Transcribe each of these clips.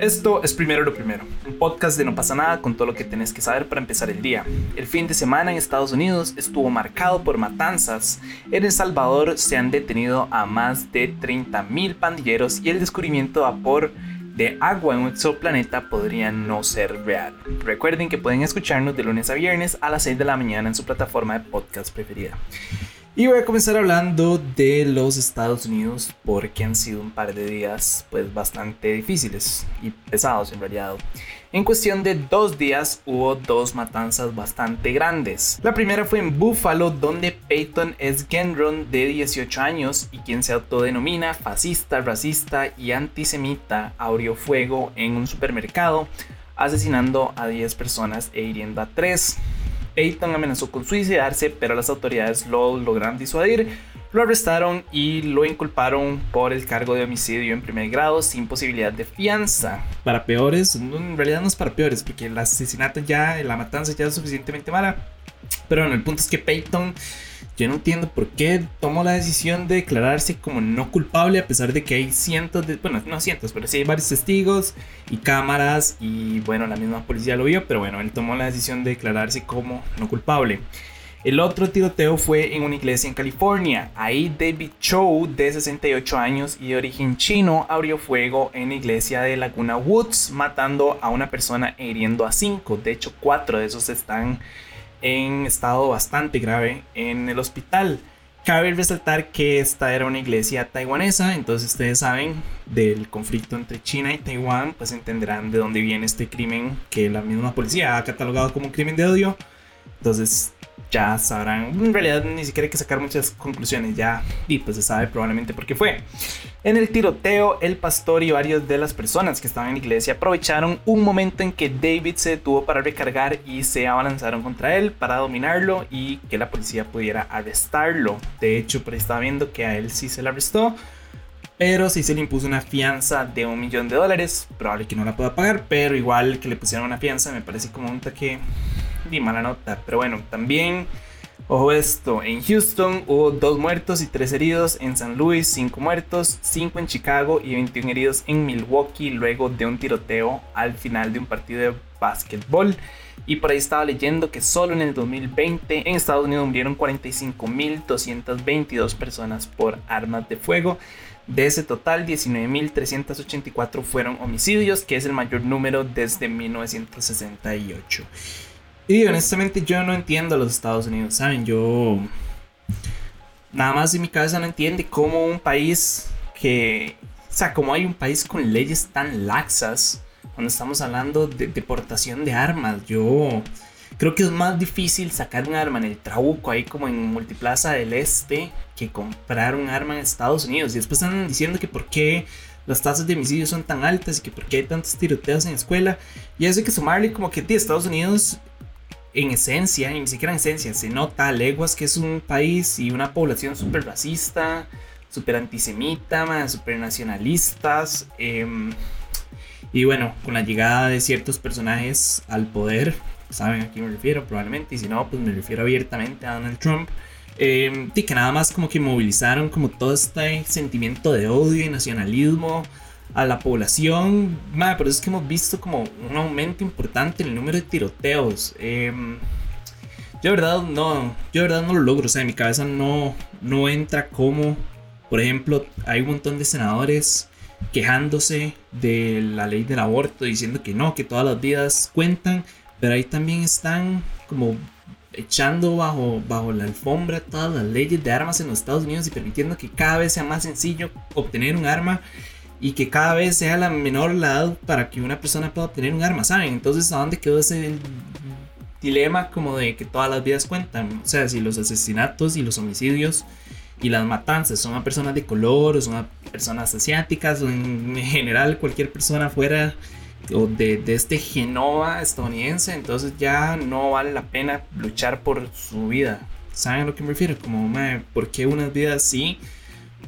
Esto es Primero lo Primero, un podcast de no pasa nada con todo lo que tenés que saber para empezar el día. El fin de semana en Estados Unidos estuvo marcado por matanzas. En El Salvador se han detenido a más de 30.000 pandilleros y el descubrimiento de vapor de agua en un exoplaneta podría no ser real. Recuerden que pueden escucharnos de lunes a viernes a las 6 de la mañana en su plataforma de podcast preferida. Y voy a comenzar hablando de los Estados Unidos porque han sido un par de días pues bastante difíciles y pesados en realidad. En cuestión de dos días hubo dos matanzas bastante grandes. La primera fue en Buffalo donde Peyton S. Genron de 18 años y quien se autodenomina fascista, racista y antisemita abrió fuego en un supermercado asesinando a 10 personas e hiriendo a 3. Peyton amenazó con suicidarse, pero las autoridades lo lograron disuadir, lo arrestaron y lo inculparon por el cargo de homicidio en primer grado sin posibilidad de fianza. Para peores, en realidad no es para peores, porque el asesinato ya, la matanza ya es suficientemente mala. Pero bueno, el punto es que Peyton yo no entiendo por qué tomó la decisión de declararse como no culpable a pesar de que hay cientos de, bueno, no cientos, pero sí hay varios testigos y cámaras y bueno, la misma policía lo vio, pero bueno, él tomó la decisión de declararse como no culpable. El otro tiroteo fue en una iglesia en California. Ahí David Chow, de 68 años y de origen chino, abrió fuego en la iglesia de Laguna Woods, matando a una persona e hiriendo a cinco. De hecho, cuatro de esos están en estado bastante grave en el hospital. Cabe resaltar que esta era una iglesia taiwanesa, entonces ustedes saben del conflicto entre China y Taiwán, pues entenderán de dónde viene este crimen que la misma policía ha catalogado como un crimen de odio. Entonces ya sabrán, en realidad ni siquiera hay que sacar muchas conclusiones, ya y pues se sabe probablemente por qué fue. En el tiroteo, el pastor y varias de las personas que estaban en la iglesia aprovecharon un momento en que David se detuvo para recargar y se abalanzaron contra él para dominarlo y que la policía pudiera arrestarlo. De hecho, por ahí estaba viendo que a él sí se le arrestó. Pero sí se le impuso una fianza de un millón de dólares. Probable que no la pueda pagar, pero igual que le pusieron una fianza me parece como un toque y mala nota. Pero bueno, también, ojo esto, en Houston hubo dos muertos y tres heridos, en San Luis cinco muertos, cinco en Chicago y 21 heridos en Milwaukee luego de un tiroteo al final de un partido de básquetbol. Y por ahí estaba leyendo que solo en el 2020 en Estados Unidos murieron 45.222 personas por armas de fuego. De ese total, 19.384 fueron homicidios, que es el mayor número desde 1968. Y honestamente yo no entiendo a los Estados Unidos, ¿saben? Yo nada más en mi cabeza no entiende cómo un país que, o sea, cómo hay un país con leyes tan laxas cuando estamos hablando de deportación de armas. Yo creo que es más difícil sacar un arma en el Trabuco, ahí como en Multiplaza del Este, que comprar un arma en Estados Unidos. Y después están diciendo que por qué las tasas de homicidio son tan altas y que por qué hay tantos tiroteos en escuela. Y eso hay que sumarle como que Estados Unidos en esencia, ni siquiera en esencia, se nota a leguas que es un país y una población súper racista, súper antisemita, súper nacionalistas. Em, y bueno, con la llegada de ciertos personajes al poder, saben a quién me refiero probablemente, y si no, pues me refiero abiertamente a Donald Trump. Eh, y que nada más como que movilizaron como todo este sentimiento de odio y nacionalismo a la población, madre, pero es que hemos visto como un aumento importante en el número de tiroteos. Em, yo de verdad no, yo de verdad no lo logro, o sea, en mi cabeza no, no entra como, por ejemplo, hay un montón de senadores quejándose de la ley del aborto, diciendo que no, que todas las vidas cuentan, pero ahí también están como echando bajo, bajo la alfombra todas las leyes de armas en los Estados Unidos y permitiendo que cada vez sea más sencillo obtener un arma y que cada vez sea la menor la edad para que una persona pueda obtener un arma, ¿saben? Entonces, ¿a dónde quedó ese dilema como de que todas las vidas cuentan? O sea, si los asesinatos y los homicidios y las matanzas son a personas de color o son a personas asiáticas o en general cualquier persona fuera o de, de este genoma estadounidense, entonces ya no vale la pena luchar por su vida. ¿Saben a lo que me refiero? Como, ¿por qué unas vidas sí?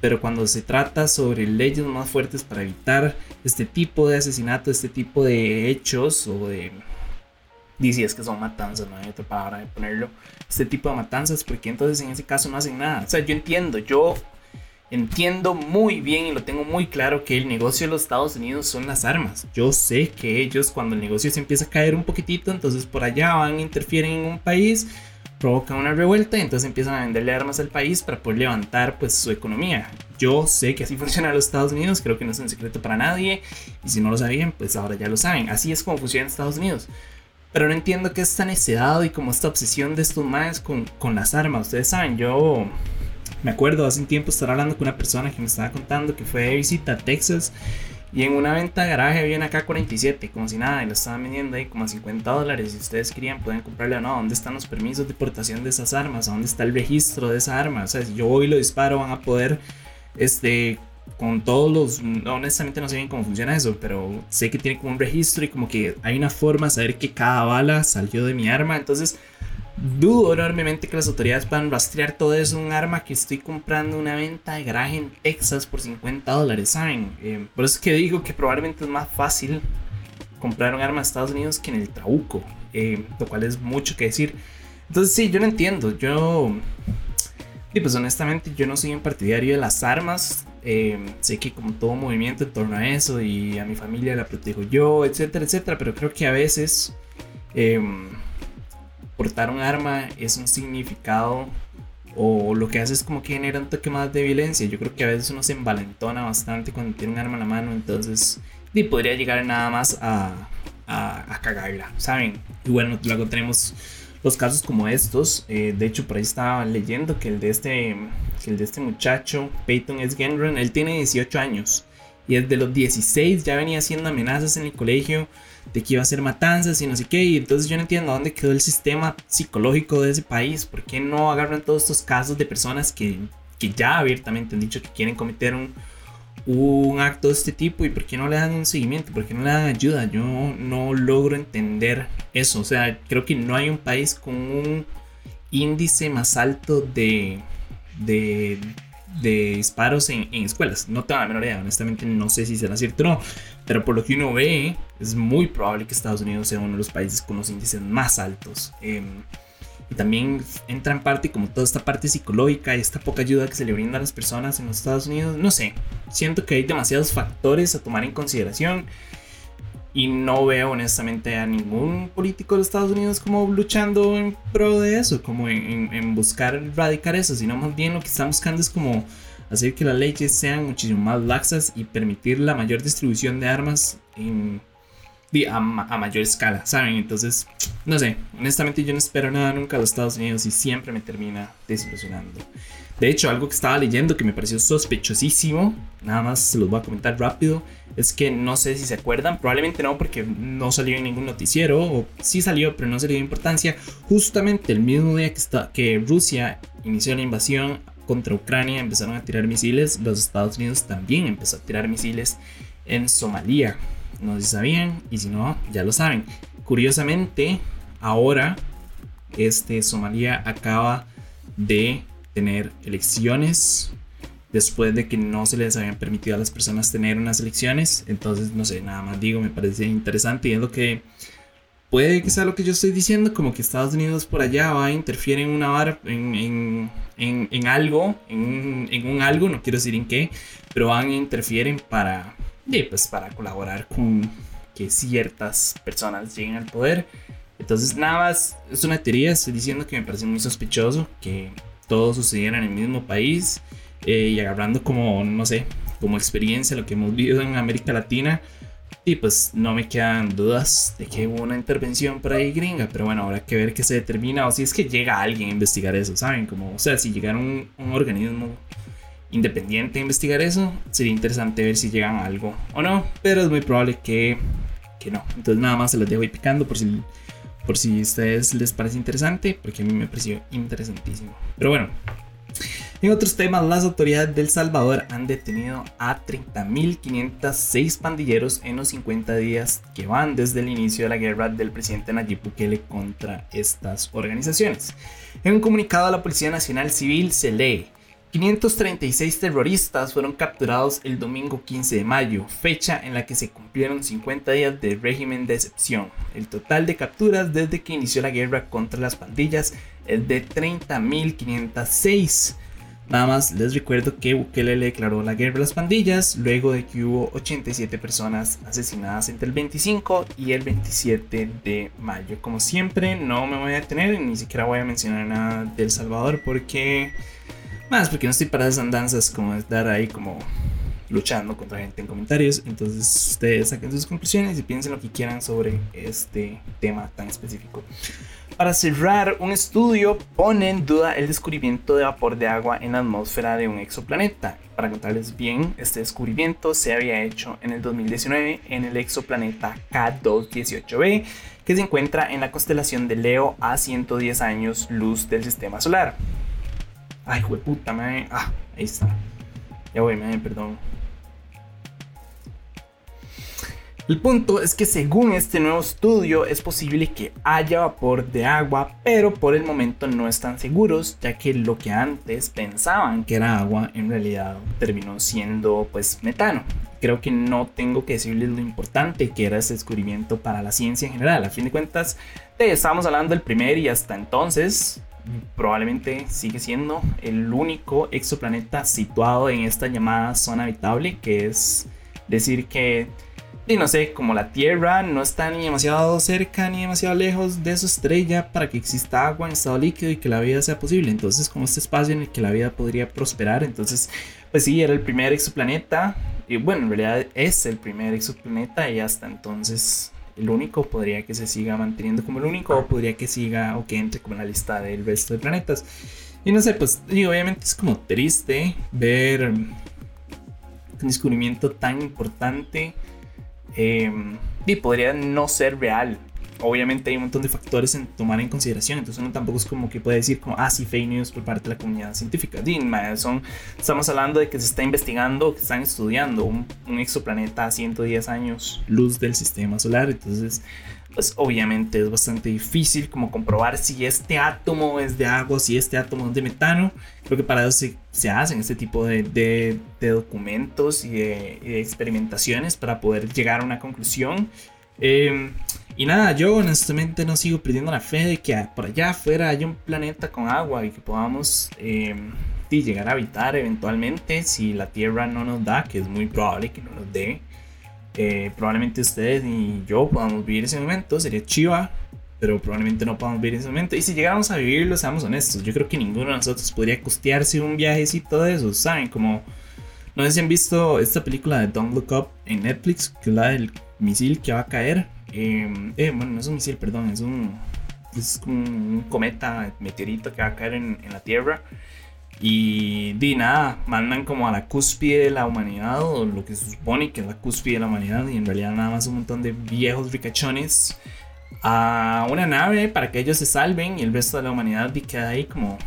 Pero cuando se trata sobre leyes más fuertes para evitar este tipo de asesinato, este tipo de hechos o de... Dice es que son matanzas, no hay otra palabra de ponerlo. Este tipo de matanzas, porque entonces en ese caso no hacen nada. O sea, yo entiendo, yo entiendo muy bien y lo tengo muy claro que el negocio de los Estados Unidos son las armas. Yo sé que ellos cuando el negocio se empieza a caer un poquitito, entonces por allá van, interfieren en un país, provocan una revuelta y entonces empiezan a venderle armas al país para poder levantar pues su economía. Yo sé que así funciona los Estados Unidos, creo que no es un secreto para nadie y si no lo sabían pues ahora ya lo saben. Así es como funciona Estados Unidos. Pero no entiendo qué es esta necedad y como esta obsesión de estos maes con, con las armas. Ustedes saben, yo me acuerdo hace un tiempo estar hablando con una persona que me estaba contando que fue de visita a Texas y en una venta de garaje había una K-47, como si nada, y lo estaban vendiendo ahí como a 50 dólares. Si ustedes querían, pueden comprarle o no. ¿Dónde están los permisos de portación de esas armas? ¿Dónde está el registro de esa arma? O sea, si yo voy y lo disparo, van a poder, este, con todos los. Honestamente, no sé bien cómo funciona eso, pero sé que tiene como un registro y como que hay una forma de saber que cada bala salió de mi arma. Entonces, Dudo enormemente que las autoridades puedan rastrear todo eso. Un arma que estoy comprando una venta de garaje en Texas por 50 dólares, ¿saben? Eh, por eso es que digo que probablemente es más fácil comprar un arma en Estados Unidos que en el Trabuco, eh, lo cual es mucho que decir. Entonces, sí, yo no entiendo. Yo. Y pues honestamente, yo no soy un partidario de las armas. Eh, sé que como todo movimiento en torno a eso y a mi familia la protejo yo, etcétera, etcétera. Pero creo que a veces portar un arma es un significado o lo que hace es como que genera un toque más de violencia. Yo creo que a veces uno se envalentona bastante cuando tiene un arma en la mano, entonces y podría llegar nada más a, a, cagarla, ¿saben? Y bueno, luego tenemos los casos como estos. Eh, de hecho, por ahí estaba leyendo que el de este, que el de este muchacho, Peyton S. Gendron, él tiene 18 años y desde los 16 ya venía haciendo amenazas en el colegio de que iba a ser matanzas y no sé qué. Y entonces yo no entiendo dónde quedó el sistema psicológico de ese país. ¿Por qué no agarran todos estos casos de personas que, que ya abiertamente han dicho que quieren cometer un, un acto de este tipo y por qué no le dan un seguimiento, por qué no le dan ayuda. Yo no logro entender eso. O sea, creo que no hay un país con un índice más alto de, de, de disparos en, en, escuelas. No tengo la menor idea, honestamente no sé si será cierto o no, pero por lo que uno ve, es muy probable que Estados Unidos sea uno de los países con los índices más altos. Eh, y también entra en parte como toda esta parte psicológica y esta poca ayuda que se le brinda a las personas en los Estados Unidos. No sé, siento que hay demasiados factores a tomar en consideración y no veo honestamente a ningún político de Estados Unidos como luchando en pro de eso, como en, en, buscar erradicar eso, sino más bien lo que están buscando es como hacer que las leyes sean muchísimo más laxas y permitir la mayor distribución de armas en, a, a, mayor escala, ¿saben? Entonces, no sé, honestamente yo no espero nada nunca de los Estados Unidos y siempre me termina desilusionando. De hecho, algo que estaba leyendo que me pareció sospechosísimo, nada más se los voy a comentar rápido, es que no sé si se acuerdan, probablemente no porque no salió en ningún noticiero, o sí salió, pero no se le dio importancia. Justamente el mismo día que, está, que Rusia inició la invasión contra Ucrania, empezaron a tirar misiles, los Estados Unidos también empezó a tirar misiles en Somalia. No sé si sabían, y si no, ya lo saben. Curiosamente, ahora este Somalia acaba de tener elecciones después de que no se les habían permitido a las personas tener unas elecciones. Entonces, no sé, nada más digo, me parece interesante y es lo que puede que sea lo que yo estoy diciendo, como que Estados Unidos por allá va a interfiere en una en, en, en, en algo, en, en, un algo, no quiero decir en qué, pero van a interfieren para, pues, para colaborar con que ciertas personas lleguen al poder. Entonces, nada más, es una teoría, estoy diciendo que me parece muy sospechoso que todo sucediera en el mismo país eh, y agarrando como, no sé, como experiencia lo que hemos vivido en América Latina. Y pues no me quedan dudas de que hubo una intervención por ahí gringa, pero bueno, habrá que ver qué se determina o si es que llega alguien a investigar eso, ¿saben? Como, o sea, si llegara un, un organismo independiente a investigar eso, sería interesante ver si llegan a algo o no, pero es muy probable que, que no. Entonces nada más se los dejo ahí picando por si por si a ustedes les parece interesante, porque a mí me pareció interesantísimo. Pero bueno, en otros temas, las autoridades del Salvador han detenido a 30.506 pandilleros en los 50 días que van desde el inicio de la guerra del presidente Nayib Bukele contra estas organizaciones. En un comunicado, la Policía Nacional Civil se lee 536 terroristas fueron capturados el domingo 15 de mayo, fecha en la que se cumplieron 50 días de régimen de excepción. El total de capturas desde que inició la guerra contra las pandillas es de 30.506. Nada más les recuerdo que Bukele le declaró la guerra a las pandillas luego de que hubo 87 personas asesinadas entre el 25 y el 27 de mayo. Como siempre, no me voy a detener, ni siquiera voy a mencionar nada de El Salvador porque... Más porque no estoy para esas andanzas como estar ahí como luchando contra gente en comentarios. Entonces ustedes saquen sus conclusiones y piensen lo que quieran sobre este tema tan específico. Para cerrar, un estudio pone en duda el descubrimiento de vapor de agua en la atmósfera de un exoplaneta. Para contarles bien, este descubrimiento se había hecho en el 2019 en el exoplaneta K218b, que se encuentra en la constelación de Leo a 110 años luz del sistema solar. Ay, puta, me... Ah, ahí está. Ya voy, me perdón. El punto es que según este nuevo estudio es posible que haya vapor de agua, pero por el momento no están seguros, ya que lo que antes pensaban que era agua en realidad terminó siendo pues metano. Creo que no tengo que decirles lo importante que era ese descubrimiento para la ciencia en general. A fin de cuentas, estamos hablando del primer y hasta entonces probablemente sigue siendo el único exoplaneta situado en esta llamada zona habitable, que es decir que y no sé, como la Tierra no está ni demasiado cerca ni demasiado lejos de su estrella para que exista agua en estado líquido y que la vida sea posible. Entonces, como este espacio en el que la vida podría prosperar, entonces, pues sí, era el primer exoplaneta. Y bueno, en realidad es el primer exoplaneta y hasta entonces el único podría que se siga manteniendo como el único o podría que siga o que entre como en la lista del resto de planetas. Y no sé, pues y obviamente es como triste ver un descubrimiento tan importante Em, y podría no ser real. Obviamente hay un montón de factores en tomar en consideración, entonces uno tampoco es como que puede decir como, ah, sí, fake news por parte de la comunidad científica. son, estamos hablando de que se está investigando, que están estudiando un, exoplaneta a 110 años luz del sistema solar, entonces pues obviamente es bastante difícil como comprobar si este átomo es de agua, si este átomo es de metano. Creo que para eso se, hacen este tipo de, de, documentos y de, experimentaciones para poder llegar a una conclusión. Em, y nada, yo honestamente no sigo perdiendo la fe de que por allá afuera haya un planeta con agua y que podamos em, llegar a habitar eventualmente si la Tierra no nos da, que es muy probable que no nos dé probablemente ustedes y yo podamos vivir ese momento, sería chiva, pero probablemente no podamos vivir ese momento. Y si llegáramos a vivirlo, seamos honestos, yo creo que ninguno de nosotros podría costearse un viajecito de eso, ¿saben? Como, no sé si han visto esta película de Don't Look Up en Netflix, que es la del misil que va a caer. Em, eh, bueno, no es un misil, perdón, es un, es un cometa, meteorito que va a caer en, en la Tierra. Y di nada, mandan como a la cúspide de la humanidad, o lo que se supone que es la cúspide de la humanidad, y en realidad nada más un montón de viejos ricachones a una nave para que ellos se salven y el resto de la humanidad queda ahí como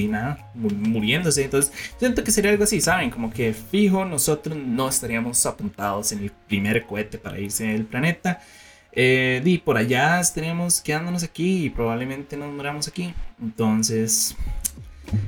di nada, muriéndose. Entonces, siento que sería algo así, ¿saben? Como que fijo, nosotros no estaríamos apuntados en el primer cohete para irse del planeta. Eh, di por allá estaríamos quedándonos aquí y probablemente nos muramos aquí. Entonces,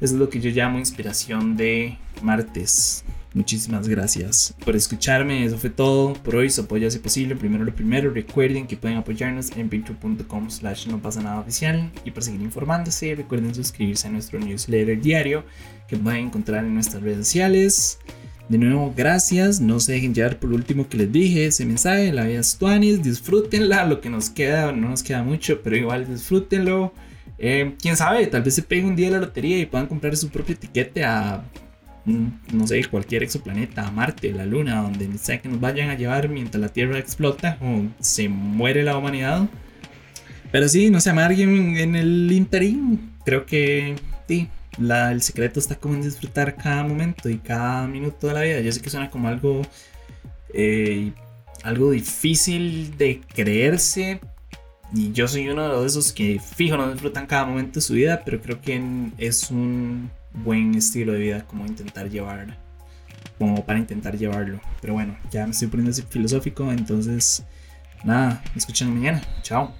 es lo que yo llamo inspiración de martes. Muchísimas gracias por escucharme. Eso fue todo por hoy. Su apoyo hace posible. Primero lo primero. Recuerden que pueden apoyarnos en patreon.com slash no pasa nada oficial. Y para seguir informándose, recuerden suscribirse a nuestro newsletter diario que pueden encontrar en nuestras redes sociales. De nuevo, gracias. No se dejen llevar por último que les dije. Ese mensaje, la vida tuanis. Disfrútenla. Lo que nos queda, no nos queda mucho, pero igual disfrútenlo. Eh, quién sabe, tal vez se pegue un día la lotería y puedan comprar su propio etiquete a, no sé, cualquier exoplaneta, Marte, la Luna, donde sea que nos vayan a llevar mientras la Tierra explota o se muere la humanidad. Pero sí, no se amarguen en el interín. Creo que sí, el secreto está como en disfrutar cada momento y cada minuto de la vida. Yo sé que suena como algo, eh, algo difícil de creerse, y yo soy uno de esos que fijo no disfrutan cada momento de su vida, pero creo que es un buen estilo de vida como intentar llevar, como para intentar llevarlo. Pero bueno, ya me estoy poniendo filosófico, entonces nada, me escuchan mañana. Chao.